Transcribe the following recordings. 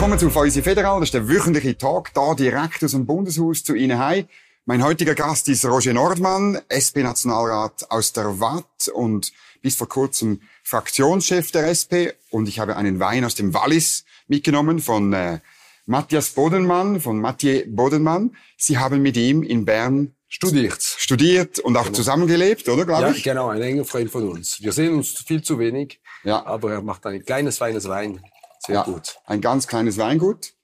Willkommen zu Fäusi Federal. Das ist der wöchentliche Talk, da direkt aus dem Bundeshaus zu Ihnen heim. Mein heutiger Gast ist Roger Nordmann, SP-Nationalrat aus der Watt und bis vor kurzem Fraktionschef der SP. Und ich habe einen Wein aus dem Wallis mitgenommen von äh, Matthias Bodenmann, von Mathieu Bodenmann. Sie haben mit ihm in Bern Studiert. studiert und auch Genau. zusammengelebt, oder, glaube Ja, ich? genau, ein enger Freund von uns. Wir sehen uns viel zu wenig, Ja. aber er macht ein kleines, feines Wein. Sehr ja, gut. Ein ganz kleines Weingut.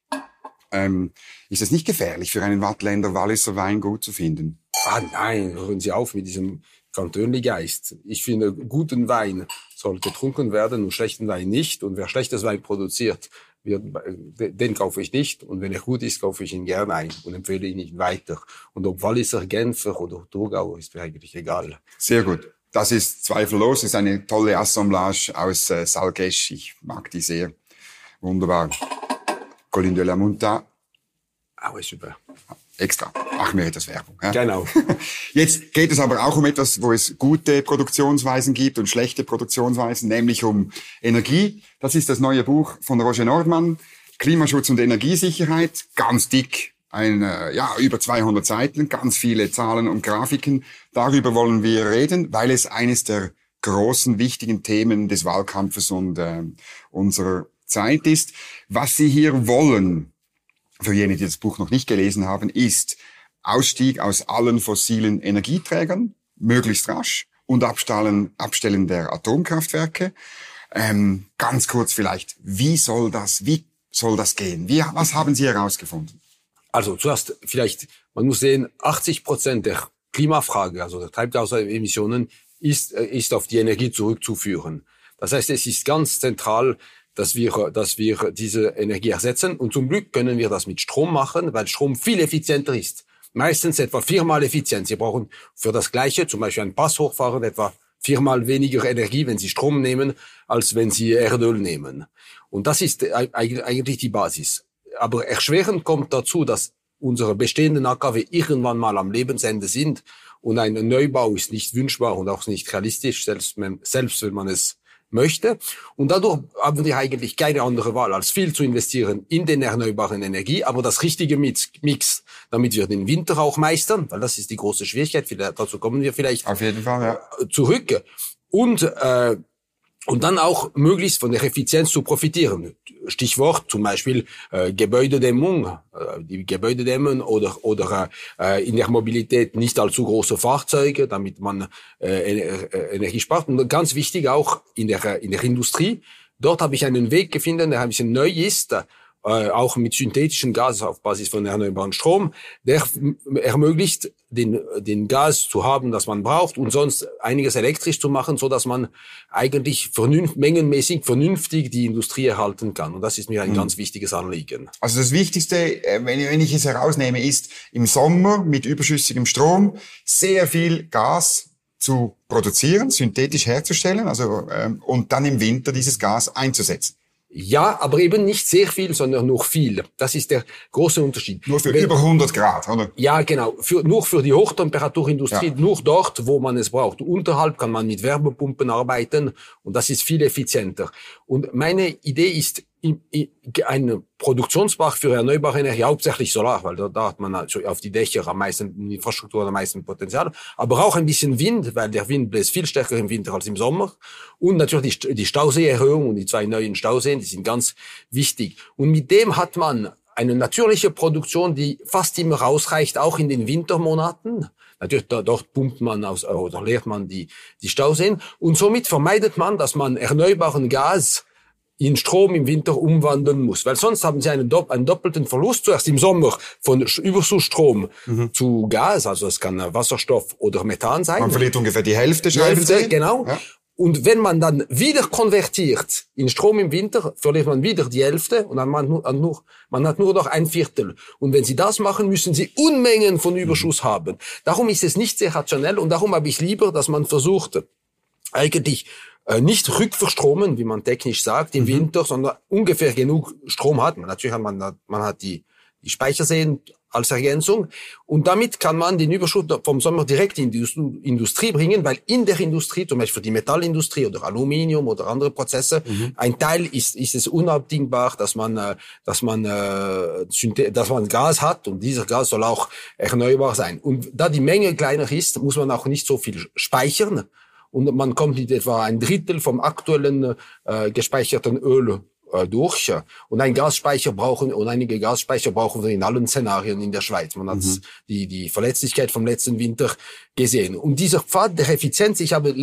Ähm, ist es nicht gefährlich für einen Wattländer Walliser Weingut zu finden? Ah nein, hören Sie auf mit diesem Kantönli-Geist. Ich finde, guten Wein soll getrunken werden und schlechten Wein nicht. Und wer schlechtes Wein produziert, wird, äh, den kaufe ich nicht. Und wenn er gut ist, kaufe ich ihn gerne ein und empfehle ihn nicht weiter. Und ob Walliser, Genfer oder Thurgau, ist mir eigentlich egal. Sehr gut. Das ist zweifellos. Das ist eine tolle Assemblage aus äh, Salgesch. Ich mag die sehr. Wunderbar. Colin de la Munta. Ist super. Extra. Machen wir etwas Werbung. Ja? Genau. Jetzt geht es aber auch um etwas, wo es gute Produktionsweisen gibt und schlechte Produktionsweisen, nämlich um Energie. Das ist das neue Buch von Roger Nordmann, Klimaschutz und Energiesicherheit, ganz dick, ein, äh, ja, über 200 Seiten, ganz viele Zahlen und Grafiken. Darüber wollen wir reden, weil es eines der großen, wichtigen Themen des Wahlkampfes und äh, unserer Zeit ist. Was Sie hier wollen, für jene, die das Buch noch nicht gelesen haben, ist Ausstieg aus allen fossilen Energieträgern, möglichst rasch, und Abstellen, Abstellen der Atomkraftwerke. Ähm, ganz kurz vielleicht, wie soll das, wie soll das gehen? Wie, was haben Sie herausgefunden? Also zuerst vielleicht, man muss sehen, 80 Prozent der Klimafrage, also der Treibhausemissionen, ist, äh, ist auf die Energie zurückzuführen. Das heißt, es ist ganz zentral, dass wir, dass wir diese Energie ersetzen. Und zum Glück können wir das mit Strom machen, weil Strom viel effizienter ist. Meistens etwa viermal effizient. Sie brauchen für das Gleiche, zum Beispiel einen Pass hochfahren, etwa viermal weniger Energie, wenn Sie Strom nehmen, als wenn Sie Erdöl nehmen. Und das ist eig- eigentlich die Basis. Aber erschwerend kommt dazu, dass unsere bestehenden AKW irgendwann mal am Lebensende sind und ein Neubau ist nicht wünschbar und auch nicht realistisch, selbst selbst wenn man es möchte. Und dadurch haben wir eigentlich keine andere Wahl, als viel zu investieren in den erneuerbaren Energie, aber das richtige Mix, Mix damit wir den Winter auch meistern, weil das ist die große Schwierigkeit, dazu kommen wir vielleicht Auf jeden Fall, ja. zurück und äh, und dann auch möglichst von der Effizienz zu profitieren. Stichwort zum Beispiel äh, Gebäudedämmung, äh, die Gebäude dämmen oder oder äh, in der Mobilität nicht allzu große Fahrzeuge, damit man äh, äh, Energie spart. Und ganz wichtig auch in der in der Industrie. Dort habe ich einen Weg gefunden, der ein bisschen neu ist. Äh, auch mit synthetischen Gas auf Basis von erneuerbaren Strom, der ermöglicht, den, den Gas zu haben, das man braucht und sonst einiges elektrisch zu machen, so dass man eigentlich vernünft, mengenmäßig vernünftig die Industrie erhalten kann. Und das ist mir ein ganz wichtiges Anliegen. Also das Wichtigste, äh, wenn wenn ich es herausnehme, ist im Sommer mit überschüssigem Strom sehr viel Gas zu produzieren, synthetisch herzustellen, also ähm, und dann im Winter dieses Gas einzusetzen. Ja, aber eben nicht sehr viel, sondern nur viel. Das ist der große Unterschied. Nur für Wenn- über 100 Grad, oder? Ja, genau. Für, nur für die Hochtemperaturindustrie, Ja. nur dort, wo man es braucht. Unterhalb kann man mit Wärmepumpen arbeiten und das ist viel effizienter. Und meine Idee ist, ein Produktionsbach für erneuerbare Energie, hauptsächlich Solar, weil da, da hat man also auf die Dächer am meisten, Infrastruktur am meisten Potenzial, aber auch ein bisschen Wind, weil der Wind bläst viel stärker im Winter als im Sommer. Und natürlich die, St- die Stauseeerhöhung und die zwei neuen Stauseen, die sind ganz wichtig. Und mit dem hat man eine natürliche Produktion, die fast immer ausreicht, auch in den Wintermonaten. Natürlich, da, dort pumpt man aus, oder leert man die, die Stauseen. Und somit vermeidet man, dass man erneuerbaren Gas in Strom im Winter umwandeln muss. Weil sonst haben sie einen, dopp einen doppelten Verlust. Zuerst im Sommer von Sch- Überschussstrom zu Gas, also es kann äh, Wasserstoff oder Methan sein. Man verliert ungefähr die Hälfte, schreiben Hälfte, Sie. genau. Ja. Und wenn man dann wieder konvertiert in Strom im Winter, verliert man wieder die Hälfte und dann man, nur, an nur, man hat nur noch ein Viertel. Und wenn Sie das machen, müssen Sie Unmengen von Überschuss haben. Darum ist es nicht sehr rationell und darum habe ich lieber, dass man versucht, eigentlich äh, nicht rückverstromen, wie man technisch sagt, im Winter, sondern ungefähr genug Strom hat. Natürlich hat man, man hat die die Speicher sehen als Ergänzung. Und damit kann man den Überschuss vom Sommer direkt in die Industrie bringen, weil in der Industrie, zum Beispiel für die Metallindustrie oder Aluminium oder andere Prozesse, mhm. ein Teil ist, ist es unabdingbar, dass man, äh, dass man, äh, dass man Gas hat und dieser Gas soll auch erneuerbar sein. Und da die Menge kleiner ist, muss man auch nicht so viel speichern. Und man kommt mit etwa ein Drittel vom aktuellen äh, gespeicherten Öl äh, durch. Und ein Gasspeicher brauchen und einige Gasspeicher brauchen wir in allen Szenarien in der Schweiz. Man hat mhm. die, die Verletzlichkeit vom letzten Winter gesehen. Und dieser Pfad der Effizienz, ich habe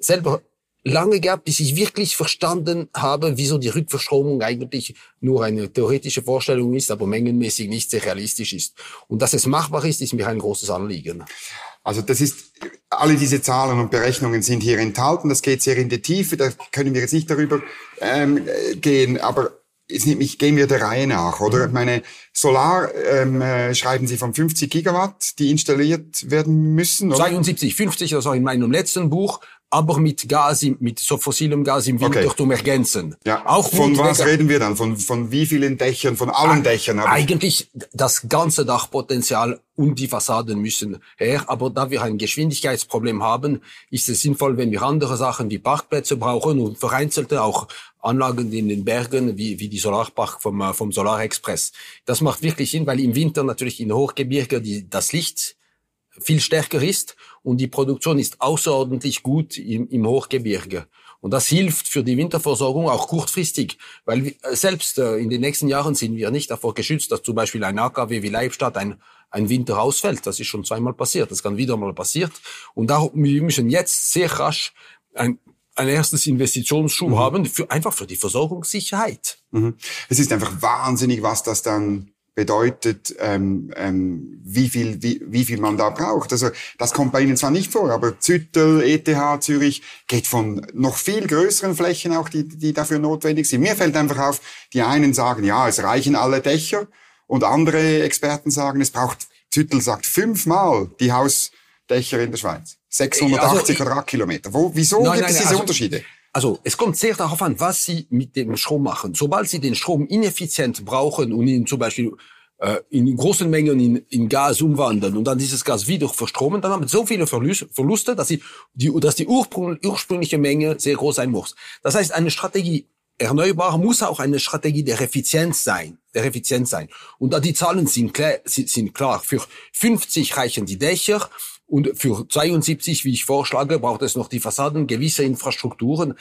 selber lange gehabt, bis ich wirklich verstanden habe, wieso die Rückverstromung eigentlich nur eine theoretische Vorstellung ist, aber mengenmäßig nicht sehr realistisch ist. Und dass es machbar ist, ist mir ein großes Anliegen. Also das ist, alle diese Zahlen und Berechnungen sind hier enthalten. Das geht sehr in die Tiefe. Da können wir jetzt nicht darüber ähm, gehen. Aber es nimmt mich, gehen wir der Reihe nach, oder? Mhm. Meine Solar ähm, äh, schreiben Sie von 50 Gigawatt, die installiert werden müssen. Oder? 72, 50, das war in meinem letzten Buch aber mit Gas, mit so fossilem Gas im Winter okay. Ergänzen. Ja. Auch von was reden wir dann? Von, von wie vielen Dächern? Von allen Dächern? Eigentlich das ganze Dachpotenzial und die Fassaden müssen her. Aber da wir ein Geschwindigkeitsproblem haben, ist es sinnvoll, wenn wir andere Sachen wie Parkplätze brauchen und vereinzelte auch Anlagen in den Bergen, wie, wie die Solarpark vom, äh, vom Solarexpress. Das macht wirklich Sinn, weil im Winter natürlich in Hochgebirge die, das Licht viel stärker ist und die Produktion ist außerordentlich gut im, im Hochgebirge. Und das hilft für die Winterversorgung auch kurzfristig, weil wir, äh, selbst äh, in den nächsten Jahren sind wir nicht davor geschützt, dass zum Beispiel ein AKW wie Leibstadt ein, ein Winter ausfällt. Das ist schon zweimal passiert. Das kann wieder mal passiert. Und da wir müssen jetzt sehr rasch ein, ein erstes Investitionsschub mhm. haben, für, einfach für die Versorgungssicherheit. Mhm. Es ist einfach wahnsinnig, was das dann bedeutet, ähm, ähm, wie, viel, wie, wie viel man da braucht. Also das kommt bei Ihnen zwar nicht vor, aber Züttel, ETH, Zürich geht von noch viel größeren Flächen auch, die, die dafür notwendig sind. Mir fällt einfach auf, die einen sagen, ja, es reichen alle Dächer und andere Experten sagen, es braucht, Züttel sagt fünfmal die Hausdächer in der Schweiz. 680 also, Quadratkilometer. Wo, wieso nein, gibt nein, es diese also, Unterschiede? Also es kommt sehr darauf an, was Sie mit dem Strom machen. Sobald Sie den Strom ineffizient brauchen und ihn zum Beispiel äh, in großen Mengen in, in Gas umwandeln und dann dieses Gas wieder verstromen, dann haben Sie so viele Verluste, dass, Sie die, dass die ursprüngliche Menge sehr groß sein muss. Das heißt, eine Strategie erneuerbar muss auch eine Strategie der Effizienz sein, der Effizienz sein. Und da die Zahlen sind klar, sind klar. Für 50 reichen die Dächer, und für 72, wie ich vorschlage, braucht es noch die Fassaden, gewisse Infrastrukturen.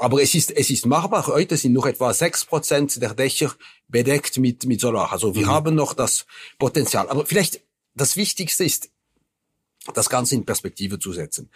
Aber es ist, es ist machbar. Heute sind noch etwa sechs Prozent der Dächer bedeckt mit, mit Solar. Also wir mhm. haben noch das Potenzial. Aber vielleicht das Wichtigste ist, das Ganze in Perspektive zu setzen.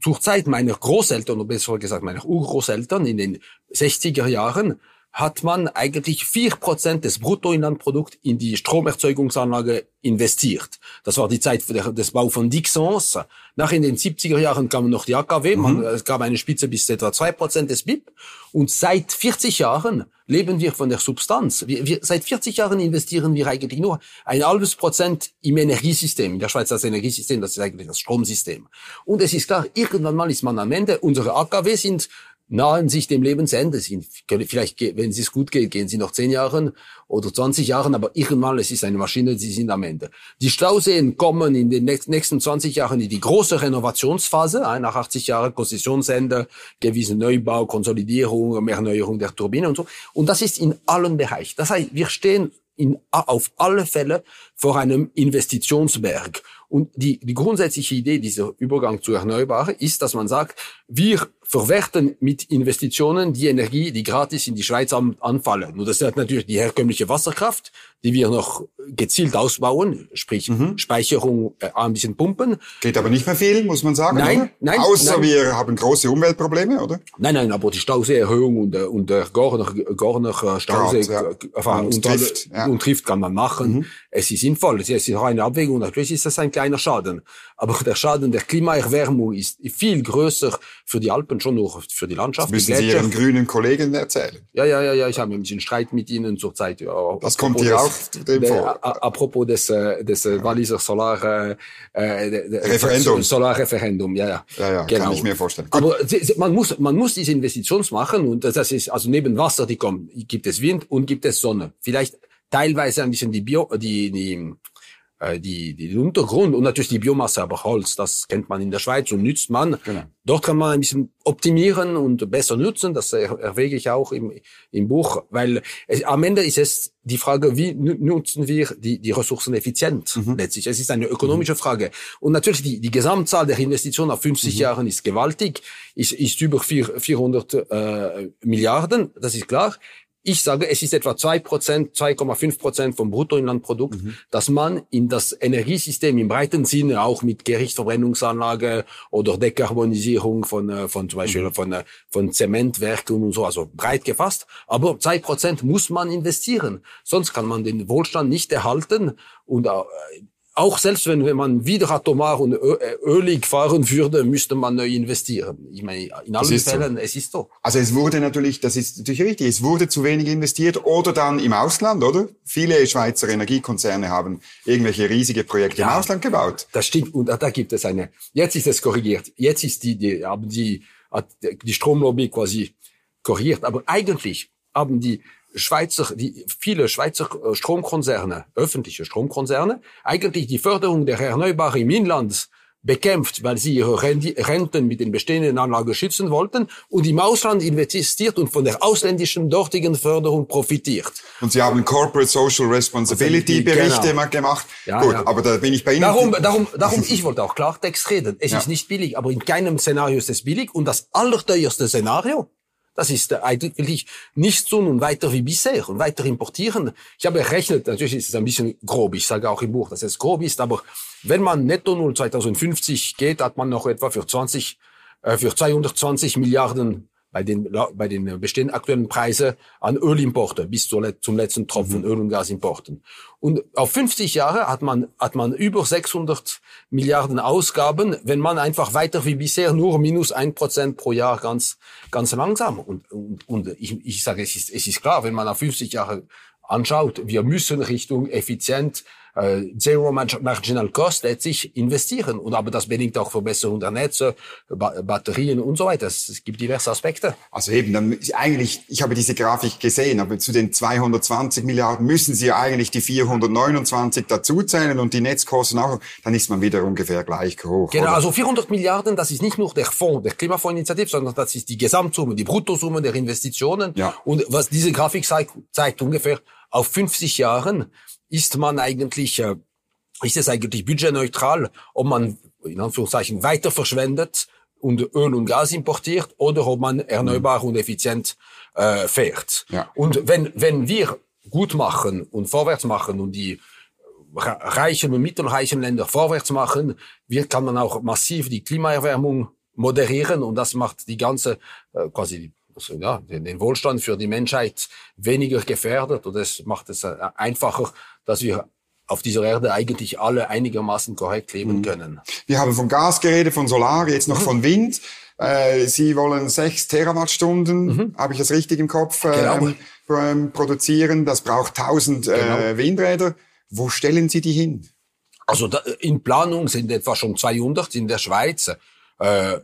Zur Zeit meiner Großeltern, oder besser gesagt meiner Urgroßeltern in den 60er Jahren, hat man eigentlich vier Prozent des Bruttoinlandprodukts in die Stromerzeugungsanlage investiert. Das war die Zeit des Bau von Dixons. Nach in den 70er Jahren kamen noch die AKW, mhm. man, es gab eine Spitze bis etwa zwei Prozent des BIP. Und seit 40 Jahren leben wir von der Substanz. Wir, wir, seit 40 Jahren investieren wir eigentlich nur ein halbes Prozent im Energiesystem. In der Schweiz das Energiesystem, das ist eigentlich das Stromsystem. Und es ist klar, irgendwann mal ist man am Ende. Unsere AKW sind nahen sich dem Lebensende. sind. Vielleicht, wenn es gut geht, gehen sie noch zehn Jahren oder 20 Jahren, aber irgendwann, es ist eine Maschine, sie sind am Ende. Die Stauseen kommen in den nächsten 20 Jahren in die große Renovationsphase, nach 80 Jahren Konzessionsende, gewisse Neubau, Konsolidierung, Erneuerung der Turbine und so. Und das ist in allen Bereichen. Das heißt, wir stehen in, auf alle Fälle vor einem Investitionsberg. Und die, die grundsätzliche Idee dieser Übergang zu Erneuerbaren ist, dass man sagt, wir verwerten mit Investitionen die Energie, die gratis in die Schweiz anfallen. Und das ist natürlich die herkömmliche Wasserkraft, die wir noch gezielt ausbauen, sprich mhm. Speicherung, äh, ein bisschen pumpen. Geht aber nicht mehr viel, muss man sagen. Nein, oder? nein. Außer nein. wir haben große Umweltprobleme, oder? Nein, nein, aber die Stauseeerhöhung und, äh, und der Gorner, Gorner Stausee Grad, ja. und, und, trifft, ja. und trifft kann man machen. Mhm. Es ist sinnvoll, es ist auch eine Abwägung. Natürlich ist das ein kleiner Schaden. Aber der Schaden der Klimaerwärmung ist viel größer für die Alpen, schon nur für die Landschaft. Das müssen Sie Ihren grünen Kollegen erzählen. Ja, ja, ja, ja. Ich habe ein bisschen Streit mit Ihnen zurzeit. Ja, das kommt hier auch dem vor. Apropos des, äh, des äh, Walliser Solar, äh, äh Referendum. Solarreferendum, ja, ja. Ja, ja, genau. kann ich mir vorstellen. Gut. Aber man muss, man muss diese Investitions machen und das ist, also neben Wasser, die kommen, gibt es Wind und gibt es Sonne. Vielleicht teilweise ein bisschen die Bio, die, die äh, die, die Untergrund und natürlich die Biomasse, aber Holz, das kennt man in der Schweiz und nützt man. Genau. Dort kann man ein bisschen optimieren und besser nutzen. Das erwäge ich auch im, im Buch, weil es, am Ende ist es die Frage, wie nutzen wir die, die Ressourcen effizient mhm. letztlich. Es ist eine ökonomische mhm. Frage. Und natürlich die, die Gesamtzahl der Investitionen auf 50 mhm. Jahren ist gewaltig, ist, ist über 4, 400 äh, Milliarden, das ist klar. Ich sage, es ist etwa zwei Prozent, 2,5 Prozent vom Bruttoinlandprodukt, mhm. dass man in das Energiesystem im breiten Sinne auch mit Gerichtsverbrennungsanlage oder Dekarbonisierung von, äh, von zum Beispiel mhm. von, äh, von Zementwerken und so, also breit gefasst. Aber zwei Prozent muss man investieren. Sonst kann man den Wohlstand nicht erhalten und äh, auch selbst wenn, wenn man wieder atomar und äh, ölig fahren würde, müsste man neu investieren. Ich meine, in allen Fällen, so. es ist so. Also es wurde natürlich, das ist natürlich richtig, es wurde zu wenig investiert oder dann im Ausland, oder? Viele Schweizer Energiekonzerne haben irgendwelche riesige Projekte ja, im Ausland gebaut. Das stimmt und da gibt es eine, jetzt ist es korrigiert, jetzt ist die, die haben die, hat die Stromlobby quasi korrigiert, aber eigentlich haben die Schweizer, die, viele Schweizer äh, Stromkonzerne, öffentliche Stromkonzerne, eigentlich die Förderung der Erneuerbaren im Inland bekämpft, weil sie ihre Renten mit den bestehenden Anlagen schützen wollten und im Ausland investiert und von der ausländischen dortigen Förderung profitiert. Und Sie haben Corporate Social Responsibility Berichte genau. gemacht. Ja, Gut, ja. aber da bin ich bei Ihnen. Darum, darum, darum, ich wollte auch Klartext reden. Es ja. ist nicht billig, aber in keinem Szenario ist es billig und das allerteuerste Szenario das ist eigentlich nicht so und weiter wie bisher und weiter importieren. Ich habe errechnet, natürlich ist es ein bisschen grob, ich sage auch im Buch, dass es grob ist, aber wenn man netto null 2050 geht, hat man noch etwa für 20, äh, für 220 Milliarden bei den, bei den bestehenden aktuellen Preise an Ölimporte bis zum letzten Tropfen mhm. Öl- und Gasimporten. Und auf 50 Jahre hat man, hat man über 600 Milliarden Ausgaben, wenn man einfach weiter wie bisher nur minus ein Prozent pro Jahr ganz, ganz langsam. Und, und, und ich, ich sage, es ist, es ist klar, wenn man auf 50 Jahre anschaut, wir müssen Richtung effizient äh, Zero Marginal Cost letztlich investieren. Und aber das bedingt auch Verbesserung der Netze, ba Batterien und so weiter. Es gibt diverse Aspekte. Also eben, dann eigentlich, ich habe diese Grafik gesehen, aber zu den 220 Milliarden müssen Sie ja eigentlich die 429 dazuzählen und die Netzkosten auch, dann ist man wieder ungefähr gleich hoch. Genau, oder? also 400 Milliarden, das ist nicht nur der Fonds, der Klimafondsinitiative, sondern das ist die Gesamtsumme, die Bruttosumme der Investitionen. Ja. Und was diese Grafik zeigt, zeigt ungefähr auf 50 Jahren ist man eigentlich, äh, ist es eigentlich budgetneutral, ob man in Anführungszeichen weiter verschwendet und Öl und Gas importiert oder ob man erneuerbar mhm. und effizient äh, fährt. Ja. Und wenn, wenn wir gut machen und vorwärts machen und die reichen und mittelreichen Länder vorwärts machen, wird, kann man auch massiv die Klimaerwärmung moderieren und das macht die ganze äh, quasi also, ja, den, Wohlstand für die Menschheit weniger gefährdet und es macht es äh, einfacher, dass wir auf dieser Erde eigentlich alle einigermaßen korrekt leben mhm. können. Wir haben von Gas geredet, von Solar, jetzt noch mhm. von Wind. Äh, Sie wollen sechs Terawattstunden, mhm. habe ich das richtig im Kopf, äh, genau. ähm, produzieren. Das braucht 1000 äh, genau. Windräder. Wo stellen Sie die hin? Also da, in Planung sind etwa schon 200 in der Schweiz. Äh,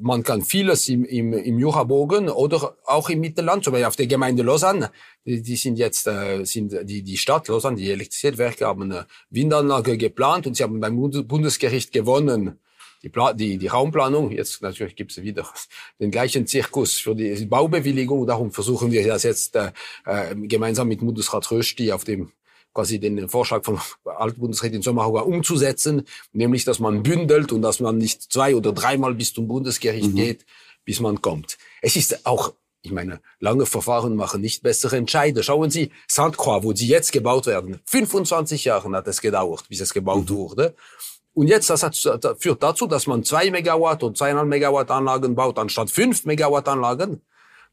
man kann vieles im, im, im Jurabogen oder auch im Mittelland, zum Beispiel auf der Gemeinde Lausanne, die, die sind jetzt, äh, sind die, die Stadt Lausanne, die Elektrizitätswerke haben eine Windanlage geplant und sie haben beim Bundesgericht gewonnen. Die, Pla die, die Raumplanung, jetzt natürlich gibt es wieder den gleichen Zirkus für die Baubewilligung, darum versuchen wir das jetzt äh, äh gemeinsam mit Bundesrat Rösti auf dem quasi den Vorschlag von Altbundesrätin Sommerhauer umzusetzen, nämlich dass man bündelt und dass man nicht zwei oder dreimal bis zum Bundesgericht mhm. geht, bis man kommt. Es ist auch ich meine, lange Verfahren machen nicht bessere Entscheide. Schauen Sie, Sainte Croix, wo sie jetzt gebaut werden, 25 Jahre hat es gedauert, bis es gebaut mhm. wurde. Und jetzt, das, hat, das führt dazu, dass man zwei Megawatt und zweieinhalb Megawatt Anlagen baut, anstatt fünf Megawatt Anlagen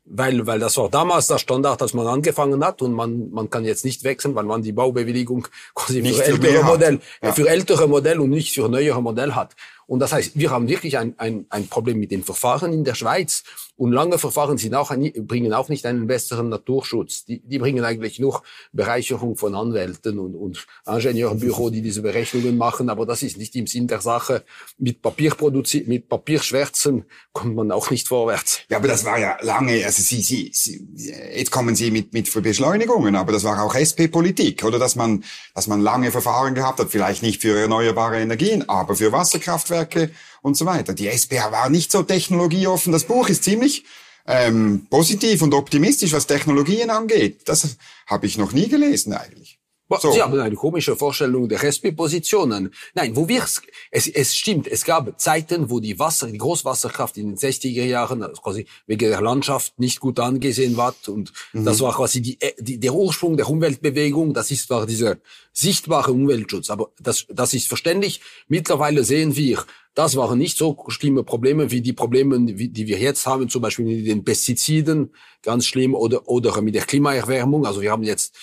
weil, weil das war damals der Standard, dass man angefangen hat und man, man kann jetzt nicht wechseln, weil man die Baubewilligung quasi nicht für ältere Modell, ja. für ältere Modell und nicht für neuere Modell hat. Und das heißt, wir haben wirklich ein, ein, ein Problem mit den Verfahren in der Schweiz. Und lange Verfahren sind auch, bringen auch nicht einen besseren Naturschutz. Die, die bringen eigentlich nur Bereicherung von Anwälten und, und Ingenieurbüro, die diese Berechnungen machen. Aber das ist nicht im Sinn der Sache. Mit Papier produziert, mit Papierschwärzen kommt man auch nicht vorwärts. Ja, aber das war ja lange, also Sie, Sie, Sie jetzt kommen Sie mit, mit Beschleunigungen, aber das war auch SP-Politik, oder? Dass man, dass man lange Verfahren gehabt hat, vielleicht nicht für erneuerbare Energien, aber für Wasserkraftwerke und so weiter. Die SPA war nicht so technologieoffen. Das Buch ist ziemlich ähm, positiv und optimistisch, was Technologien angeht. Das habe ich noch nie gelesen eigentlich. So. Sie haben eine komische Vorstellung der SP-Positionen. Nein, wo wir es, es stimmt, es gab Zeiten, wo die Wasser, die Großwasserkraft in den 60er Jahren also quasi wegen der Landschaft nicht gut angesehen war und mhm. das war quasi die, die, der Ursprung der Umweltbewegung. Das ist zwar dieser sichtbare Umweltschutz, aber das, das ist verständlich. Mittlerweile sehen wir, das waren nicht so schlimme Probleme wie die Probleme, die wir jetzt haben, zum Beispiel mit den Pestiziden, ganz schlimm, oder, oder mit der Klimaerwärmung. Also wir haben jetzt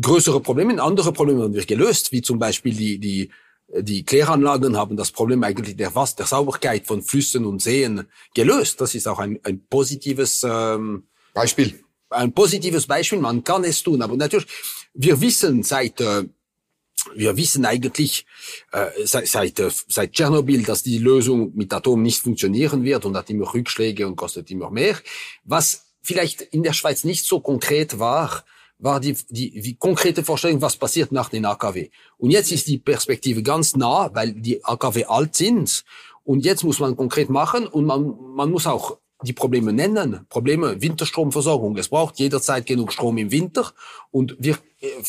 größere Probleme. Andere Probleme haben wir gelöst, wie zum Beispiel die, die, die Kläranlagen haben das Problem eigentlich der, Was der Sauberkeit von Flüssen und Seen gelöst. Das ist auch ein, ein positives ähm, Beispiel. Ein positives Beispiel. Man kann es tun, aber natürlich, wir wissen seit äh, wir wissen eigentlich äh, seit, seit, äh, seit Tschernobyl, dass die Lösung mit Atom nicht funktionieren wird und hat immer Rückschläge und kostet immer mehr. Was vielleicht in der Schweiz nicht so konkret war, war die, die, die konkrete Vorstellung, was passiert nach den AKW. Und jetzt ist die Perspektive ganz nah, weil die AKW alt sind. Und jetzt muss man konkret machen und man, man muss auch die Probleme nennen. Probleme Winterstromversorgung. Es braucht jederzeit genug Strom im Winter. Und wir,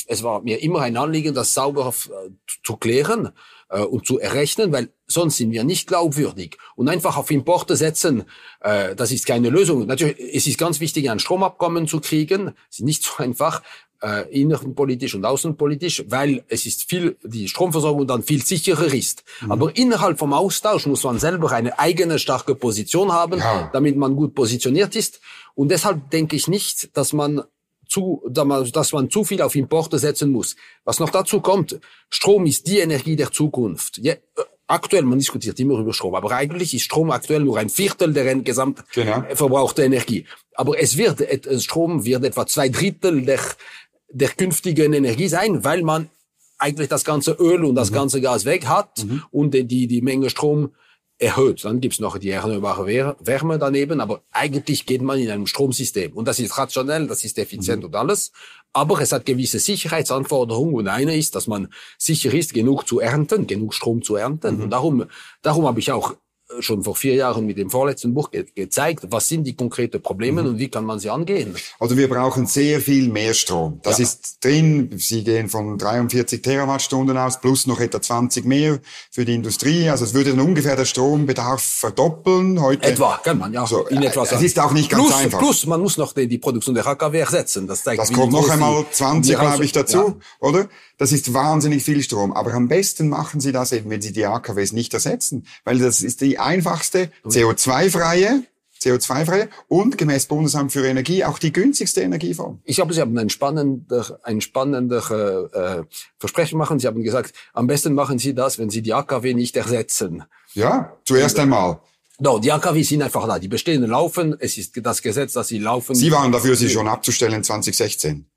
es war mir immer ein Anliegen, das sauber äh, zu klären äh, und zu errechnen, weil sonst sind wir nicht glaubwürdig. Und einfach auf Importe setzen, äh, das ist keine Lösung. Natürlich, es ist ganz wichtig, ein Stromabkommen zu kriegen. Es ist nicht so einfach, äh, innenpolitisch und außenpolitisch, weil es ist viel, die Stromversorgung dann viel sicherer ist. Mhm. Aber innerhalb vom Austausch muss man selber eine eigene starke Position haben, ja. damit man gut positioniert ist. Und deshalb denke ich nicht, dass man zu, dass man zu viel auf Importe setzen muss. Was noch dazu kommt, Strom ist die Energie der Zukunft. Ja, äh, aktuell, man diskutiert immer über Strom, aber eigentlich ist Strom aktuell nur ein Viertel der gesamt genau. verbrauchten Energie. Aber es wird, Strom wird etwa zwei Drittel der, der künftigen Energie sein, weil man eigentlich das ganze Öl und das mhm. ganze Gas weg hat mhm. und die, die Menge Strom erhöht. Dann gibt's noch die erneuerbare Wärme daneben, aber eigentlich geht man in einem Stromsystem. Und das ist rationell, das ist effizient mhm. und alles. Aber es hat gewisse Sicherheitsanforderungen und eine ist, dass man sicher ist, genug zu ernten, genug Strom zu ernten. Mhm. Und darum, darum habe ich auch schon vor vier Jahren mit dem vorletzten Buch ge gezeigt, was sind die konkreten Probleme mhm. und wie kann man sie angehen. Also wir brauchen sehr viel mehr Strom. Das ja. ist drin. Sie gehen von 43 Terawattstunden aus, plus noch etwa 20 mehr für die Industrie. Also es würde dann ungefähr der Strombedarf verdoppeln heute. Etwa, kann man ja. So, in etwa es ist auch nicht ganz plus, einfach. Plus, man muss noch die, die Produktion der AKW ersetzen. Das, zeigt, das kommt noch einmal 20, glaube ich, dazu, ja. oder? Das ist wahnsinnig viel Strom. Aber am besten machen Sie das eben, wenn Sie die AKWs nicht ersetzen. Weil das ist die einfachste, CO2-freie, CO2-freie und gemäß Bundesamt für Energie auch die günstigste Energieform. Ich habe, Sie haben ein spannender, ein spannender äh, Versprechen machen. Sie haben gesagt, am besten machen Sie das, wenn Sie die AKW nicht ersetzen. Ja, zuerst einmal. No, die AKW sind einfach da. Die bestehenden laufen. Es ist das Gesetz, dass sie laufen. Sie waren dafür, sie schon abzustellen 2016.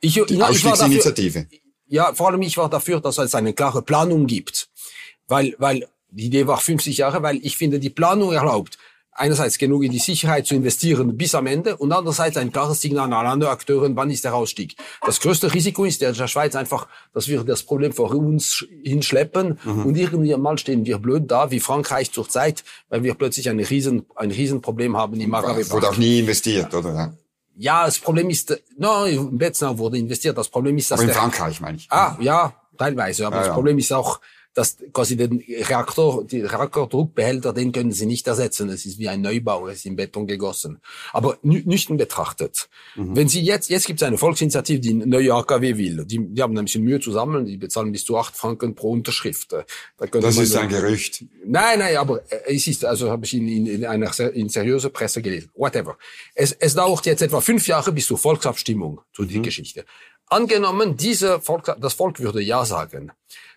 Ich, die Ausstiegsinitiative. Dafür, ja, vor allem ich war dafür, dass es eine klare Planung gibt. Weil, weil die Idee war 50 Jahre, weil ich finde, die Planung erlaubt, einerseits genug in die Sicherheit zu investieren bis am Ende und andererseits ein klares Signal an andere Akteure, wann ist der Ausstieg. Das größte Risiko ist der der Schweiz einfach, dass wir das Problem vor uns hinschleppen mhm. und irgendwann mal stehen wir blöd da, wie Frankreich zurzeit, weil wir plötzlich ein riesen, ein Riesenproblem haben im Maghreb. Wurde auch nie investiert, oder? Ja, das Problem ist, no, in Betznau wurde investiert. Das Problem ist, dass aber in Frankreich meine ich. Ah, ja, teilweise. Aber ja, das ja. Problem ist auch, dass quasi den Reaktor, die Reaktordruckbehälter, den können sie nicht ersetzen. Es ist wie ein Neubau, es ist in Beton gegossen. Aber nüchtern betrachtet, mhm. wenn Sie jetzt, jetzt gibt es eine Volksinitiative, die neue AKW will. Die, die haben ein bisschen Mühe zu sammeln, die bezahlen bis zu acht Franken pro Unterschrift. Da das ist ein Gerücht. Nein, nein, aber es ist, also habe ich in, in, in einer in seriöser Presse gelesen. Whatever. Es, es dauert jetzt etwa fünf Jahre bis zur Volksabstimmung zu mhm. die Geschichte. Angenommen, diese Volk, das Volk würde Ja sagen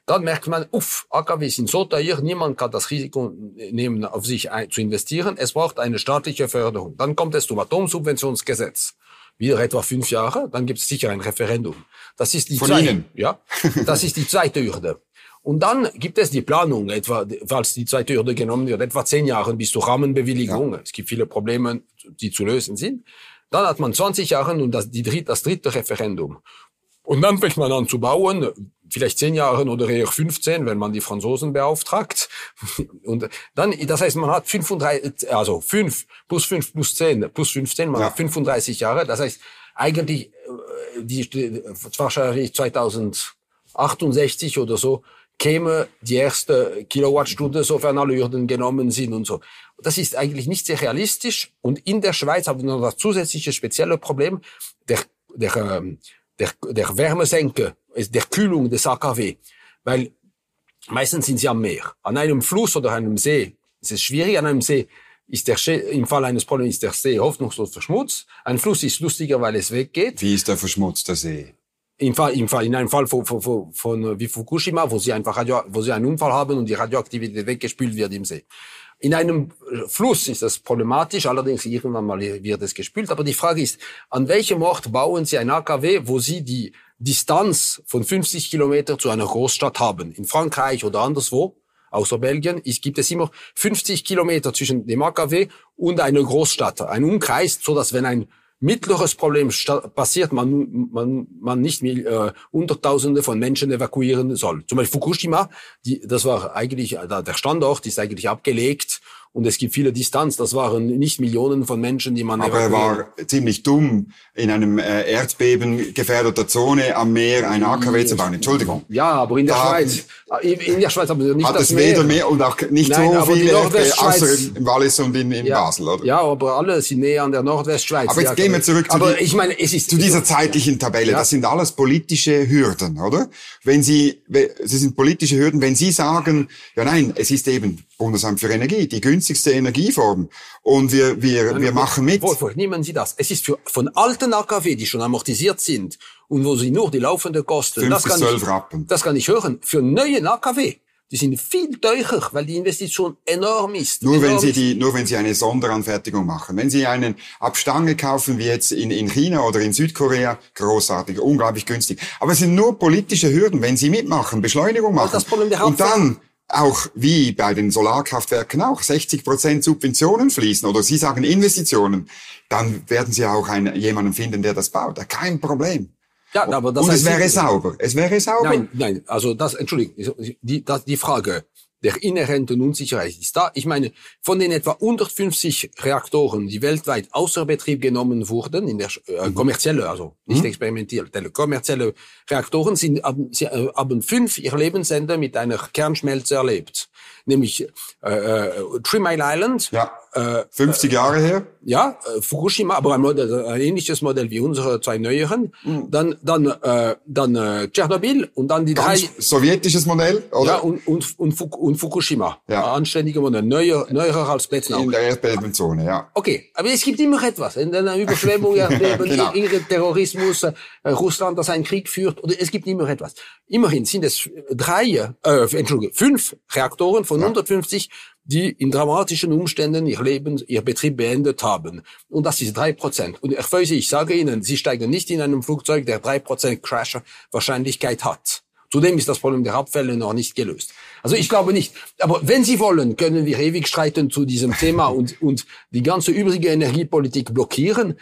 dann merkt man, uff, AKW sind so teuer, niemand kann das Risiko nehmen, auf sich ein, zu investieren. Es braucht eine staatliche Förderung. Dann kommt es zum Atomsubventionsgesetz. Wieder etwa fünf Jahre, dann gibt es sicher ein Referendum. Das ist die Von zweite, Ihnen? ja, das ist die zweite Hürde. Und dann gibt es die Planung, etwa, falls die zweite Hürde genommen wird, etwa zehn Jahre bis zur Rahmenbewilligung. Es gibt viele Probleme, die zu lösen sind. Dann hat man 20 Jahre und das, die dritte, das dritte Referendum. Und dann fängt man an zu bauen, vielleicht zehn Jahre oder eher 15, wenn man die Franzosen beauftragt. Und dann, das heißt, man hat 35, also 5 plus 5 plus 10 plus 15, man Ja. hat 35 Jahre. Das heißt, eigentlich, äh, die, die wahrscheinlich 2068 oder so, käme die erste Kilowattstunde, sofern alle Hürden genommen sind und so. Das ist eigentlich nicht sehr realistisch. Und in der Schweiz haben wir noch das zusätzliche spezielle Problem der, der, ähm, der, der Wärmesenke, der Kühlung des AKW. Weil meistens sind sie am Meer. An einem Fluss oder einem See ist es schwierig. An einem See ist der See, im Fall eines Problems ist der See hoffnungslos verschmutzt. Ein Fluss ist lustiger, weil es weggeht. Wie ist der verschmutzte See? Im Fall, im Fall, in einem Fall von, von, von, von äh, wie Fukushima, wo sie einfach Radio, wo sie einen Unfall haben und die Radioaktivität weggespült wird im See. In einem äh, Fluss ist das problematisch, allerdings irgendwann mal wird es gespült. Aber die Frage ist, an welchem Ort bauen Sie ein AKW, wo Sie die Distanz von 50 Kilometer zu einer Großstadt haben? In Frankreich oder anderswo, außer Belgien, ist, gibt es immer 50 Kilometer zwischen dem AKW und einer Großstadt, ein Umkreis, so dass wenn ein mittleres Problem passiert, man, man, man nicht mehr, äh, Hunderttausende von Menschen evakuieren soll. Zum Beispiel Fukushima, die, das war eigentlich, äh, der Standort ist eigentlich abgelegt und es gibt viele Distanz. Das waren nicht Millionen von Menschen, die man Aber er war ziemlich dumm, in einem äh, Erdbeben gefährdeter Zone am Meer ein AKW zu bauen. Entschuldigung. Ja, aber in der Da Schweiz, äh, in der Schweiz haben wir nicht Hat das es weder mehr und auch nicht Nein, so viele Erdbeben, außer im Wallis und in, in ja, Basel, oder? Ja, aber alle sind näher an der Nordwestschweiz. Aber jetzt gehen wir zurück zu die- ich meine, es ist Zu dieser zeitlichen Tabelle, Ja. das sind alles politische Hürden, oder? Wenn Sie, Sie sind politische Hürden, wenn Sie sagen, ja nein, es ist eben Bundesamt für Energie, die günstigste Energieform und wir, wir, wir machen mit. Wolf, nehmen Sie das. Es ist für, von alten AKW, die schon amortisiert sind und wo Sie nur die laufende Kosten, das kann, ich, Rappen. das kann ich hören. Für neuen AKW, die sind viel teurer, weil die Investition enorm ist. Nur wenn enorm Sie ist. die, nur wenn Sie eine Sonderanfertigung machen. Wenn Sie einen Abstange kaufen, wie jetzt in, in China oder in Südkorea, großartig, unglaublich günstig. Aber es sind nur politische Hürden, wenn Sie mitmachen, Beschleunigung machen. das Problem der Und dann auch wie bei den Solarkraftwerken auch 60 Prozent Subventionen fließen oder Sie sagen Investitionen, dann werden Sie auch einen, jemanden finden, der das baut. Kein Problem. ja, aber das Und es heißt, wäre Sie- sauber. Es wäre sauber. Nein, nein, also das, Entschuldigung, die, das, die Frage der inhärenten Unsicherheit ist da. Ich meine, von den etwa 150 Reaktoren, die weltweit außer Betrieb genommen wurden, in der äh, kommerzielle, also nicht experimentell, kommerzielle Reaktoren, sind, haben, sie, äh, haben fünf ihr Lebensende mit einer Kernschmelze erlebt. Nämlich äh, äh, Three Mile Island, ja. äh, 50 Jahre her. ja, äh, Fukushima, aber ein, Modell, ein ähnliches Modell wie unsere zwei neueren. Mhm. Dann, dann, äh, dann äh, Tschernobyl und dann die drei. Ganz sowjetisches Modell, oder? Ja, und, und, und, und Fukushima. Ja. Ein Anständiger Modell, neuer, neuer als Plätzen in der Erdbebenzone, ja. Okay, aber es gibt immer etwas. In einer Überschwemmung, Erdbeben, Genau. Terrorismus, äh, Russland, das einen Krieg führt, oder es gibt immer etwas. Immerhin sind es drei, äh, Entschuldigung, fünf Reaktoren von 150, die in dramatischen Umständen ihr Leben, ihr Betrieb beendet haben. Und das ist drei Prozent. Und ich weiß, ich sage Ihnen, Sie steigen nicht in einem Flugzeug, der drei Prozent Crash-Wahrscheinlichkeit hat. Zudem ist das Problem der Abfälle noch nicht gelöst. Also ich glaube nicht. Aber wenn Sie wollen, können wir ewig streiten zu diesem Thema und, und die ganze übrige Energiepolitik blockieren.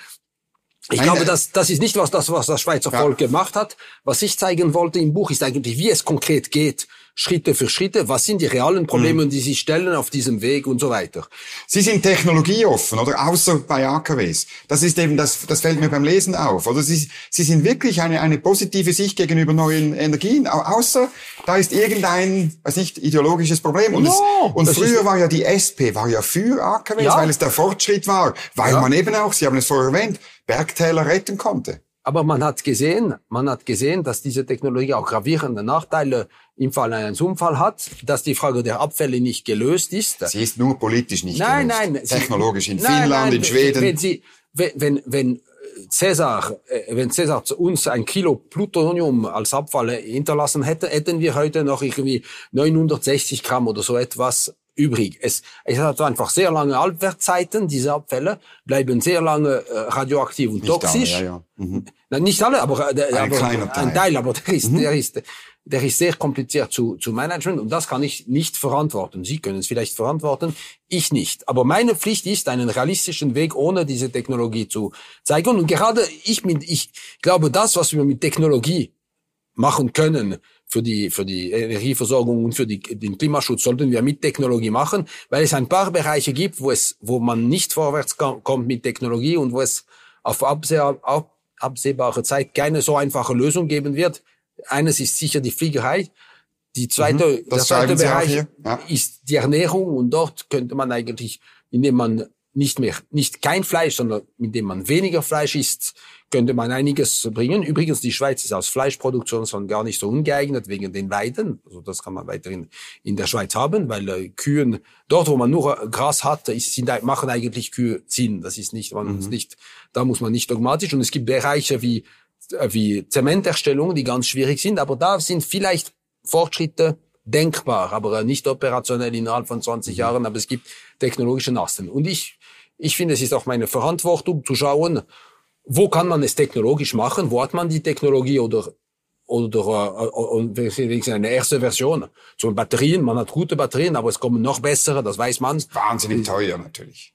Ich glaube, äh, das, das ist nicht was das, was das Schweizer Volk gemacht hat. Was ich zeigen wollte im Buch ist eigentlich, wie es konkret geht, Schritte für Schritte. Was sind die realen Probleme, Mhm. die Sie stellen auf diesem Weg und so weiter. Sie sind technologieoffen, oder? Außer bei AKWs. Das ist eben, das, das fällt mir beim Lesen auf. Oder Sie, Sie sind wirklich eine, eine positive Sicht gegenüber neuen Energien. Au- Außer, da ist irgendein, weiß nicht, ideologisches Problem. Und, No, es, und früher war ja die SP, war ja für AKWs, Ja. weil es der Fortschritt war. Weil Ja. man eben auch, Sie haben es vorher erwähnt, Bergtäler retten konnte. Aber man hat gesehen, man hat gesehen, dass diese Technologie auch gravierende Nachteile im Fall eines Unfalls hat, dass die Frage der Abfälle nicht gelöst ist. Sie ist nur politisch nicht Nein, gelöst. nein. Sie- Technologisch in Nein, Finnland, nein, in Schweden. Wenn Sie, wenn, wenn, wenn Cäsar, äh, wenn Cäsar uns ein Kilo Plutonium als Abfall hinterlassen hätte, hätten wir heute noch irgendwie 960 Gramm oder so etwas übrig. Es, es hat einfach sehr lange Halbwertzeiten, diese Abfälle, bleiben sehr lange äh, radioaktiv und nicht toxisch. Alle, ja, ja. Mhm. Na, nicht alle, aber, äh, ein, aber Teil. ein Teil, aber der ist, mhm. der ist, der ist sehr kompliziert zu, zu managen und das kann ich nicht verantworten. Sie können es vielleicht verantworten, ich nicht. Aber meine Pflicht ist, einen realistischen Weg ohne diese Technologie zu zeigen. Und gerade ich, ich glaube, das, was wir mit Technologie machen können, für die, für die Energieversorgung und für die, den Klimaschutz sollten wir mit Technologie machen, weil es ein paar Bereiche gibt, wo es, wo man nicht vorwärts kommt mit Technologie und wo es auf absehbare Zeit keine so einfache Lösung geben wird. Eines ist sicher die Fliegerei. Die zweite, mhm, der zweite Bereich ja. ist die Ernährung und dort könnte man eigentlich, indem man nicht mehr, nicht kein Fleisch, sondern indem man weniger Fleisch isst, könnte man einiges bringen. Übrigens, die Schweiz ist aus Fleischproduktion schon gar nicht so ungeeignet wegen den Weiden. Also das kann man weiterhin in der Schweiz haben, weil äh, Kühen, dort wo man nur Gras hat, ist, sind, machen eigentlich Kühe Sinn. Das ist nicht, man mhm. muss nicht, da muss man nicht dogmatisch. Und es gibt Bereiche wie, äh, wie Zementerstellung, die ganz schwierig sind, aber da sind vielleicht Fortschritte denkbar, aber nicht operationell innerhalb von 20 mhm. Jahren, aber es gibt technologische Nasten. Und ich, ich finde, es ist auch meine Verantwortung zu schauen, wo kann man es technologisch machen? Wo hat man die Technologie oder oder äh, eine erste Version. So Batterien, man hat gute Batterien, aber es kommen noch bessere, das weiß man. Wahnsinnig teuer natürlich.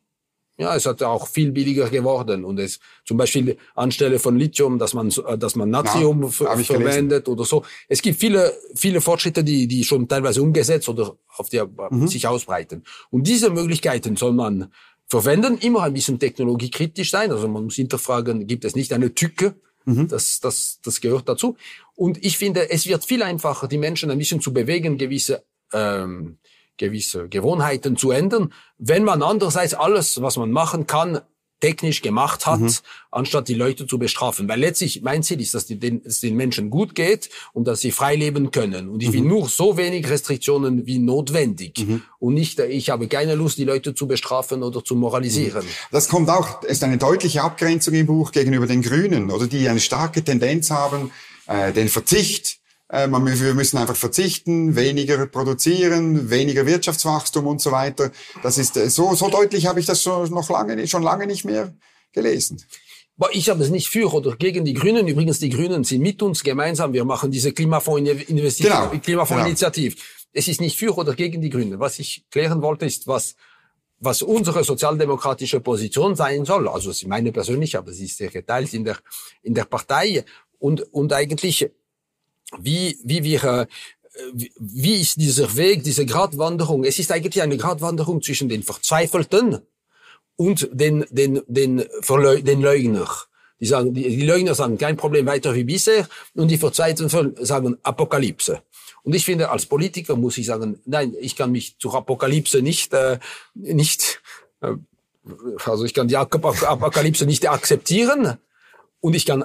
Ja, es hat auch viel billiger geworden und es zum Beispiel anstelle von Lithium, dass man dass man Natrium ja, verwendet oder so. Es gibt viele viele Fortschritte, die die schon teilweise umgesetzt oder auf der mhm. sich ausbreiten. Und diese Möglichkeiten soll man verwenden, immer ein bisschen technologiekritisch sein. Also man muss hinterfragen, gibt es nicht eine Tücke? Mhm. Das, das, das gehört dazu. Und ich finde, es wird viel einfacher, die Menschen ein bisschen zu bewegen, gewisse, ähm, gewisse Gewohnheiten zu ändern, wenn man andererseits alles, was man machen kann, technisch gemacht hat, mhm. anstatt die Leute zu bestrafen. Weil letztlich mein Ziel ist, dass, die, den, es den Menschen gut geht und dass sie frei leben können. Und ich will mhm. nur so wenig Restriktionen wie notwendig. Mhm. Und nicht, ich habe keine Lust, die Leute zu bestrafen oder zu moralisieren. Mhm. Das kommt auch, ist eine deutliche Abgrenzung im Buch gegenüber den Grünen, oder die eine starke Tendenz haben, äh, den Verzicht wir müssen einfach verzichten, weniger produzieren, weniger Wirtschaftswachstum und so weiter. Das ist äh, so, so deutlich habe ich das schon noch lange, schon lange nicht mehr gelesen. Ich habe es nicht für oder gegen die Grünen. Übrigens, die Grünen sind mit uns gemeinsam. Wir machen diese Klimafonds-Initiative. Genau, Klimafonds-Initiative. Genau. Es ist nicht für oder gegen die Grünen. Was ich klären wollte, ist, was, was unsere sozialdemokratische Position sein soll. Also, sie meine persönlich, aber sie ist sehr geteilt in der, in der Partei. Und, und eigentlich wie, wie wir, äh, wie ist dieser Weg, diese Gratwanderung? Es ist eigentlich eine Gratwanderung zwischen den Verzweifelten und den, den, den, Verleu den Leugner. Die sagen, die, die Leugner sagen kein Problem weiter wie bisher und die Verzweifelten sagen Apokalypse. Und ich finde, als Politiker muss ich sagen, nein, ich kann mich zur Apokalypse nicht, äh, nicht, äh, also ich kann die Apokalypse nicht akzeptieren und ich kann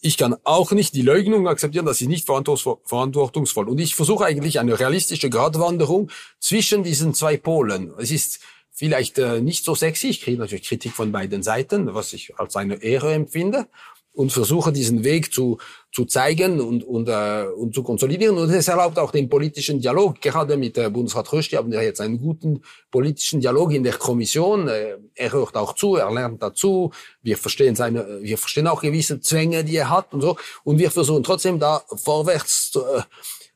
ich kann auch nicht die Leugnung akzeptieren, das ist nicht verantwortungsvoll. Und ich versuche eigentlich eine realistische Gratwanderung zwischen diesen zwei Polen. Es ist vielleicht äh, nicht so sexy, ich kriege natürlich Kritik von beiden Seiten, was ich als eine Ehre empfinde und versuche diesen Weg zu, zu zeigen und, und, äh, und zu konsolidieren. Und es erlaubt auch den politischen Dialog. Gerade mit äh, Bundesrat Rösti haben wir jetzt einen guten politischen Dialog in der Kommission. Äh, er hört auch zu, er lernt dazu. Wir verstehen seine, wir verstehen auch gewisse Zwänge, die er hat und so. Und wir versuchen trotzdem da vorwärts zu, äh,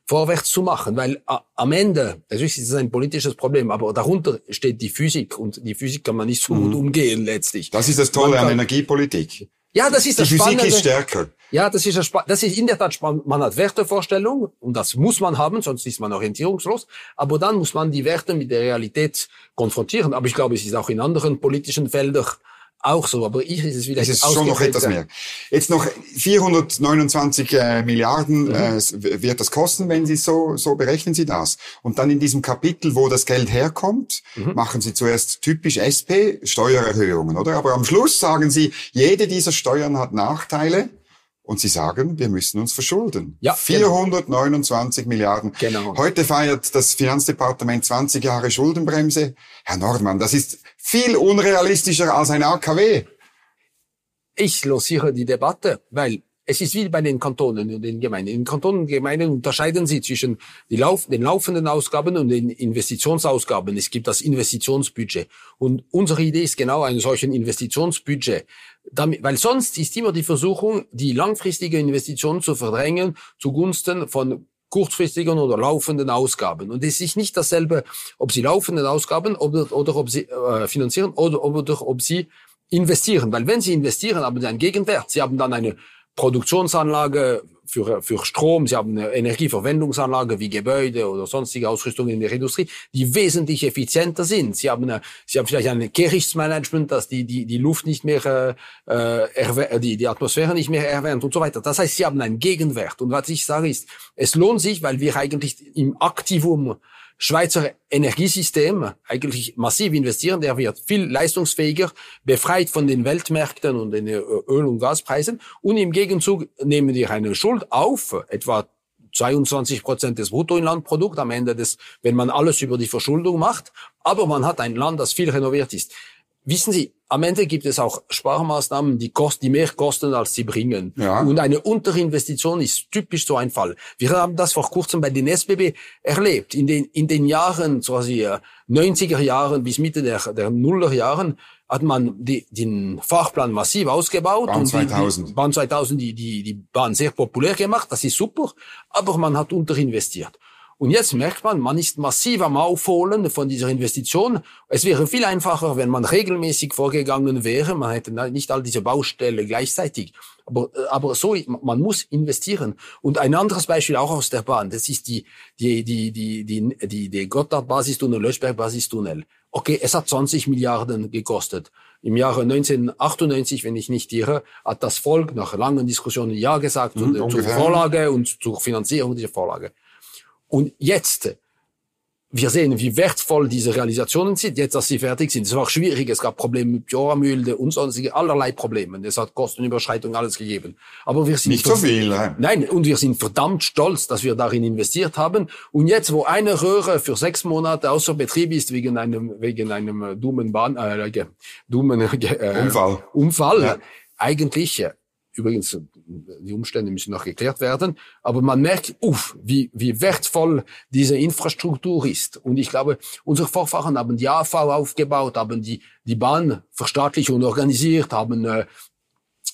vorwärts zu machen, weil äh, am Ende, natürlich ist es ein politisches Problem, aber darunter steht die Physik und die Physik kann man nicht so gut mhm. umgehen letztlich. Das ist das Tolle an Energiepolitik. Ja, das ist das Die Physik ist stärker. Ja, das ist, das, das ist in der Tat spannend. Man hat Wertevorstellungen und das muss man haben, sonst ist man orientierungslos. Aber dann muss man die Werte mit der Realität konfrontieren. Aber ich glaube, es ist auch in anderen politischen Feldern auch so, aber ich ist es wieder. Es ist schon noch etwas mehr. Jetzt noch 429 äh, Milliarden mhm. äh, wird das kosten, wenn Sie so so berechnen Sie das. Und dann in diesem Kapitel, wo das Geld herkommt, mhm. machen Sie zuerst typisch SP Steuererhöhungen, oder? Aber am Schluss sagen Sie, jede dieser Steuern hat Nachteile. Und sie sagen, wir müssen uns verschulden. Ja, 429 genau. Milliarden. Genau. Heute feiert das Finanzdepartement 20 Jahre Schuldenbremse. Herr Nordmann, das ist viel unrealistischer als ein AKW. ich lanciere die Debatte, weil es ist wie bei den Kantonen und den Gemeinden. In Kantonen und Gemeinden unterscheiden sie zwischen Lauf, den laufenden Ausgaben und den Investitionsausgaben. Es gibt das Investitionsbudget. Und unsere Idee ist genau ein solchen Investitionsbudget. Damit, weil sonst ist immer die Versuchung, die langfristige Investition zu verdrängen zugunsten von kurzfristigen oder laufenden Ausgaben. Und es ist nicht dasselbe, ob Sie laufenden Ausgaben oder, oder ob Sie äh, finanzieren oder, oder ob Sie investieren. Weil wenn Sie investieren, haben Sie einen Gegenwert. Sie haben dann eine Produktionsanlage für, für Strom, sie haben eine Energieverwendungsanlage wie Gebäude oder sonstige Ausrüstungen in der Industrie, die wesentlich effizienter sind. Sie haben, eine, sie haben vielleicht ein Gerichtsmanagement, das die, die, die Luft nicht mehr, äh, äh die, die Atmosphäre nicht mehr erwärmt und so weiter. Das heißt, sie haben einen Gegenwert. Und was ich sage ist, es lohnt sich, weil wir eigentlich im Aktivum Schweizer Energiesystem eigentlich massiv investieren. Der wird viel leistungsfähiger, befreit von den Weltmärkten und den Öl- und Gaspreisen. Und im Gegenzug nehmen wir eine Schuld auf, etwa 22 Prozent des Bruttoinlandprodukts am Ende des, wenn man alles über die Verschuldung macht. Aber man hat ein Land, das viel renoviert ist. Wissen Sie, am Ende gibt es auch Sparmaßnahmen, die kosten, die mehr kosten, als sie bringen. Ja. Und eine Unterinvestition ist typisch so ein Fall. Wir haben das vor kurzem bei den SBB erlebt. In den, in den Jahren, quasi 90er Jahren bis Mitte der, der Nuller Jahren, hat man die, den Fahrplan massiv ausgebaut. Bahn 2000. Die, die Bahn 2000, die, die, die Bahn sehr populär gemacht. Das ist super. Aber man hat unterinvestiert. Und jetzt merkt man, man ist massiv am Aufholen von dieser Investition. Es wäre viel einfacher, wenn man regelmäßig vorgegangen wäre. Man hätte nicht all diese Baustelle gleichzeitig. Aber, äh, aber so, man muss investieren. Und ein anderes Beispiel auch aus der Bahn, das ist die, die, die, die, die, die, die Gotthard-Basistunnel, Löschberg-Basistunnel. Okay, es hat 20 Milliarden gekostet. Im Jahre 1998, wenn ich nicht irre, hat das Volk nach langen Diskussionen Ja gesagt mhm, zur, zur Vorlage und zur Finanzierung dieser Vorlage. Und jetzt, wir sehen, wie wertvoll diese Realisationen sind, jetzt, dass sie fertig sind. Es war schwierig, es gab Probleme mit Joramühle und sonstige, allerlei Probleme. Es hat Kostenüberschreitung alles gegeben. Aber wir sind... Nicht so viel, nein. Nein, und wir sind verdammt stolz, dass wir darin investiert haben. Und jetzt, wo eine Röhre für sechs Monate außer Betrieb ist, wegen einem, wegen einem dummen Bahn, äh, dummen, äh, Unfall, Unfall ja. eigentlich, Übrigens, die Umstände müssen noch geklärt werden. Aber man merkt, uff, wie, wie wertvoll diese Infrastruktur ist. Und ich glaube, unsere Vorfahren haben die AV aufgebaut, haben die, die Bahn verstaatlicht und organisiert, haben, äh,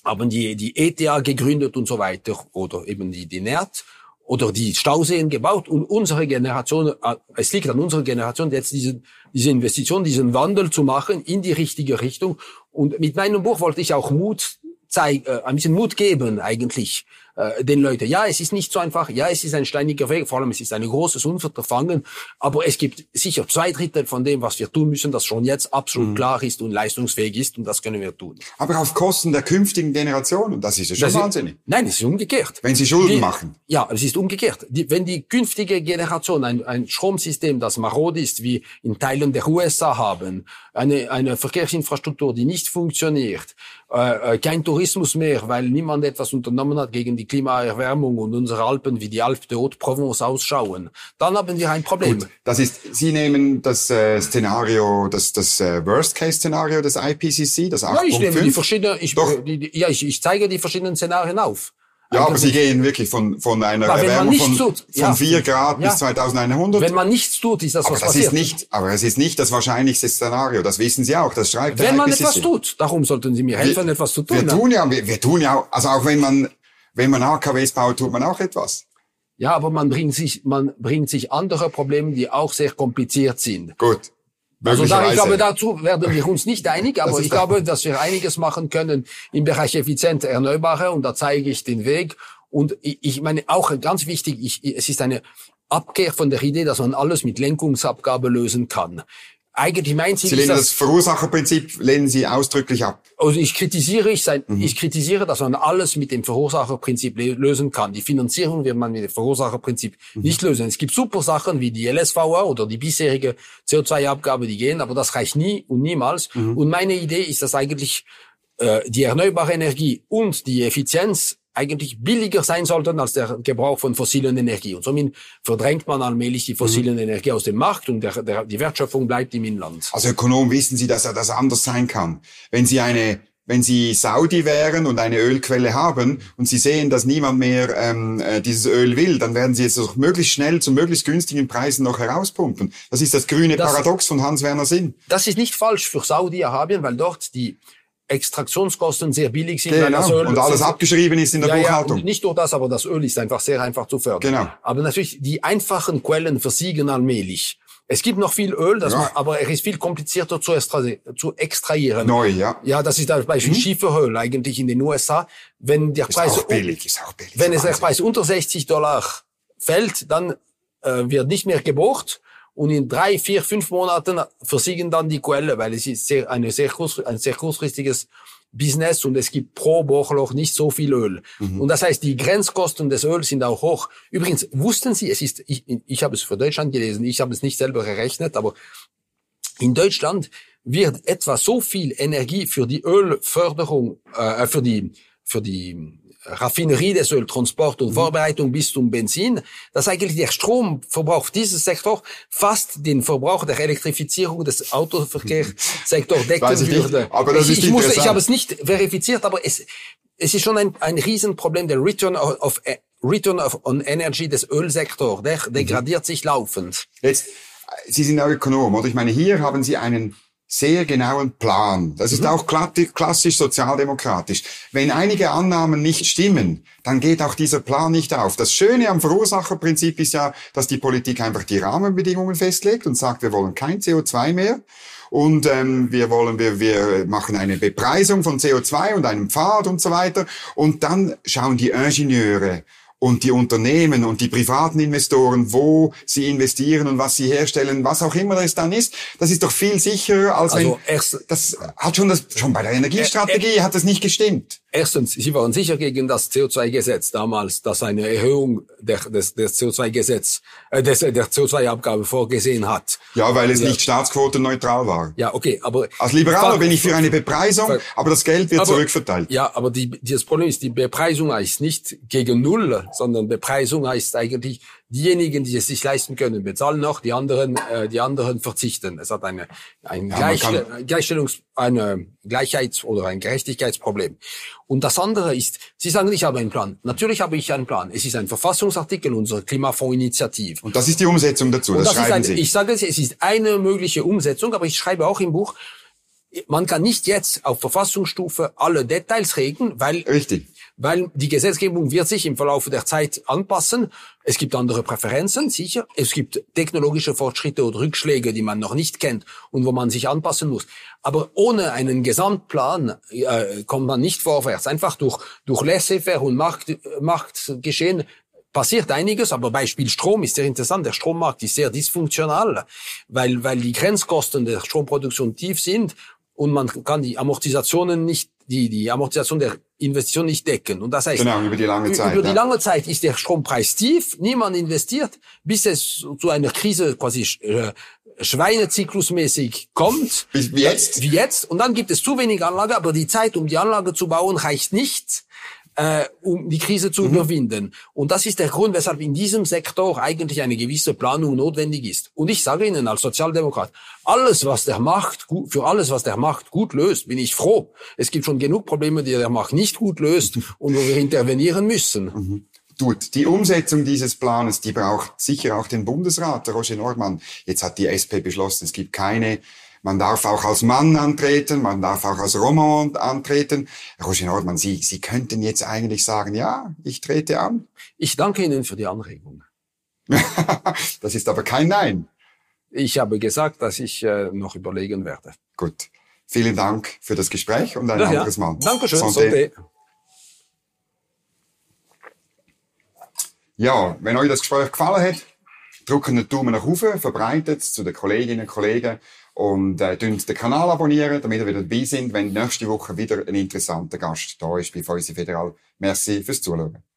haben die, die ETA gegründet und so weiter. Oder eben die, die NERT oder die Stauseen gebaut und unsere Generation, äh, es liegt an unserer Generation jetzt diese, diese Investition, diesen Wandel zu machen in die richtige Richtung. Und mit meinem Buch wollte ich auch Mut zeig, äh, ein bisschen Mut geben eigentlich äh, den Leuten. Ja, es ist nicht so einfach. Ja, es ist ein steiniger Weg. Vor allem, es ist ein großes Unterfangen. Aber es gibt sicher zwei Drittel von dem, was wir tun müssen, das schon jetzt absolut mhm. klar ist und leistungsfähig ist. Und das können wir tun. Aber auf Kosten der künftigen Generationen. Das ist ja schon das wahnsinnig. Ist, nein, es ist umgekehrt. Wenn sie Schulden die, machen. Ja, es ist umgekehrt. Die, wenn die künftige Generation ein, ein Stromsystem, das marod ist, wie in Teilen der USA haben, eine, eine Verkehrsinfrastruktur, die nicht funktioniert, äh, äh, kein Tourismus mehr, weil niemand etwas unternommen hat gegen die Klimaerwärmung und unsere Alpen wie die Alpe de Haute-Provence ausschauen, dann haben wir ein Problem. Gut, das ist, Sie nehmen das äh, Szenario, das, das äh, Worst-Case-Szenario des IPCC, das 8.5. Ja, ich nehme die verschiedenen, ich, die, die, ja, ich, ich zeige die verschiedenen Szenarien auf. Ja, aber Sie gehen wirklich von, von einer aber Erwärmung von, tut, von ja, 4 Grad ja. bis 2100. Wenn man nichts tut, ist das aber was das passiert. Ist nicht, aber es ist nicht das wahrscheinlichste Szenario. Das wissen Sie auch. Das schreibt Wenn man etwas tut, darum sollten Sie mir helfen, wir, etwas zu tun. Wir tun ja, wir, wir tun ja also auch wenn man, wenn man AKWs baut, tut man auch etwas. Ja, aber man bringt sich, man bringt sich andere Probleme, die auch sehr kompliziert sind. Gut. Also da, ich glaube, dazu werden wir uns nicht einig, aber ich glaube, dass wir einiges machen können im Bereich effiziente Erneuerbare und da zeige ich den Weg. Und ich meine auch ganz wichtig, ich, es ist eine Abkehr von der Idee, dass man alles mit Lenkungsabgabe lösen kann. Eigentlich mein Ziel Sie lehnen das, das Verursacherprinzip lehnen Sie ausdrücklich ab. Also ich kritisiere, ich, sein, mhm. ich kritisiere, dass man alles mit dem Verursacherprinzip lösen kann. Die Finanzierung wird man mit dem Verursacherprinzip mhm. nicht lösen. Es gibt super Sachen wie die LSVA oder die bisherige CO2-Abgabe, die gehen, aber das reicht nie und niemals. Mhm. Und meine Idee ist, dass eigentlich äh, die erneuerbare Energie und die Effizienz eigentlich billiger sein sollten als der Gebrauch von fossilen Energie. Und somit verdrängt man allmählich die fossilen mhm. Energie aus dem Markt und der, der, die Wertschöpfung bleibt im Inland. Als Ökonom wissen Sie, dass er das anders sein kann. Wenn Sie eine wenn Sie Saudi wären und eine Ölquelle haben und Sie sehen, dass niemand mehr ähm, äh, dieses Öl will, dann werden Sie es doch möglichst schnell zu möglichst günstigen Preisen noch herauspumpen. Das ist das grüne das, Paradox von Hans-Werner Sinn. Das ist nicht falsch für Saudi-Arabien, weil dort die Extraktionskosten sehr billig sind. Genau. Öl, und alles abgeschrieben ist in der ja, Buchhaltung. Ja, nicht nur das, aber das Öl ist einfach sehr einfach zu fördern. Genau. Aber natürlich, die einfachen Quellen versiegen allmählich. Es gibt noch viel Öl, das ja. man, aber es ist viel komplizierter zu, extra, zu extrahieren. Neu, ja. Ja, das ist zum Beispiel mhm. Schieferöl eigentlich in den USA. Wenn der ist Preis, auch billig, ist auch billig. Wenn es der Preis unter 60 Dollar fällt, dann äh, wird nicht mehr gebohrt und in drei, vier, fünf Monaten versiegen dann die Quelle, weil es ist sehr, eine sehr kurz, ein sehr kurzfristiges Business und es gibt pro Bohrloch nicht so viel Öl. Mhm. Und das heißt, die Grenzkosten des Öls sind auch hoch. Übrigens, wussten Sie, es ist, ich, ich habe es für Deutschland gelesen, ich habe es nicht selber gerechnet, aber in Deutschland wird etwa so viel Energie für die Ölförderung, äh, für die, für die Raffinerie des Öltransport und mhm. Vorbereitung bis zum Benzin, dass eigentlich der Stromverbrauch dieses Sektor fast den Verbrauch der Elektrifizierung des Autoverkehrssektors decken würde. Aber das ich, ist ich, muss, ich habe es nicht verifiziert, aber es, es ist schon ein, ein Riesenproblem. Der Return of, Return of on Energy des Ölsektors, der mhm. degradiert sich laufend. Jetzt, Sie sind ja Ökonom, oder? Ich meine, hier haben Sie einen sehr genauen Plan. Das ist mhm. auch klassisch sozialdemokratisch. Wenn einige Annahmen nicht stimmen, dann geht auch dieser Plan nicht auf. Das Schöne am Verursacherprinzip ist ja, dass die Politik einfach die Rahmenbedingungen festlegt und sagt, wir wollen kein CO2 mehr. Und ähm, wir wollen, wir, wir machen eine Bepreisung von CO2 und einem Pfad und so weiter. Und dann schauen die Ingenieure und die Unternehmen und die privaten Investoren, wo sie investieren und was sie herstellen, was auch immer das dann ist, das ist doch viel sicherer, als also wenn erst, das hat schon das schon bei der Energiestrategie hat das nicht gestimmt. Erstens, Sie waren sicher gegen das CO2-Gesetz damals, das eine Erhöhung der, des, des CO2-Gesetz, äh, des, der CO2-Abgabe vorgesehen hat. Ja, weil es ja. nicht staatsquotenneutral war. Ja, okay, aber als Liberaler bin ich für eine Bepreisung, aber das Geld wird aber, zurückverteilt. Ja, aber die, das Problem ist, die Bepreisung heißt nicht gegen Null, sondern Bepreisung heißt eigentlich diejenigen, die es sich leisten können, bezahlen noch, die anderen, äh, die anderen verzichten. Es hat eine, ein ja, Gleich, Gleichstellungs, eine Gleichheits- oder ein Gerechtigkeitsproblem. Und das andere ist, Sie sagen, ich habe einen Plan. Natürlich habe ich einen Plan. Es ist ein Verfassungsartikel unserer Klimafondsinitiative. Und das ist die Umsetzung dazu, das, das schreiben ein, Sie. Ich sage es, es ist eine mögliche Umsetzung, aber ich schreibe auch im Buch, man kann nicht jetzt auf Verfassungsstufe alle Details regeln, weil Richtig weil die Gesetzgebung wird sich im Verlauf der Zeit anpassen. Es gibt andere Präferenzen, sicher. Es gibt technologische Fortschritte oder Rückschläge, die man noch nicht kennt und wo man sich anpassen muss. Aber ohne einen Gesamtplan äh, kommt man nicht vorwärts. Einfach durch, durch Laissez-faire und Markt, Marktgeschehen passiert einiges, aber Beispiel Strom ist sehr interessant. Der Strommarkt ist sehr dysfunktional, weil, weil die Grenzkosten der Stromproduktion tief sind und man kann die Amortisationen nicht, die, die Amortisation der Investition nicht decken. Und das heißt, genau, über die lange Zeit. Über die lange Zeit ist der Strompreis tief, niemand investiert, bis es zu einer Krise quasi äh, Schweinezyklusmäßig kommt. Wie jetzt? Wie jetzt. Und dann gibt es zu wenig Anlage, aber die Zeit, um die Anlage zu bauen, reicht nicht äh, um die Krise zu mhm. überwinden. Und das ist der Grund, weshalb in diesem Sektor eigentlich eine gewisse Planung notwendig ist. Und ich sage Ihnen als Sozialdemokrat, alles, was der macht, für alles, was der macht, gut löst, bin ich froh. Es gibt schon genug Probleme, die der Macht nicht gut löst und wo wir intervenieren müssen. Mhm tut. Die Umsetzung dieses Planes, die braucht sicher auch den Bundesrat, der Roger Nordmann. Jetzt hat die SP beschlossen, es gibt keine man darf auch als Mann antreten, man darf auch als Roman antreten. Roger Nordmann, Sie, Sie könnten jetzt eigentlich sagen, ja, ich trete an. Ich danke Ihnen für die Anregung. das ist aber kein Nein. Ich habe gesagt, dass ich äh, noch überlegen werde. Gut. Vielen Dank für das Gespräch und ein ja, anderes Mal. Dankeschön. Santé. Ja, wenn euch das Gespräch gefallen hat, drückt einen Daumen nach oben, verbreitet es zu den Kolleginnen und Kollegen und äh, den Kanal abonnieren, damit ihr wieder dabei sind, wenn nächste Woche wieder ein interessanter Gast da ist bei Fäusi Federal. Merci fürs Zuschauen.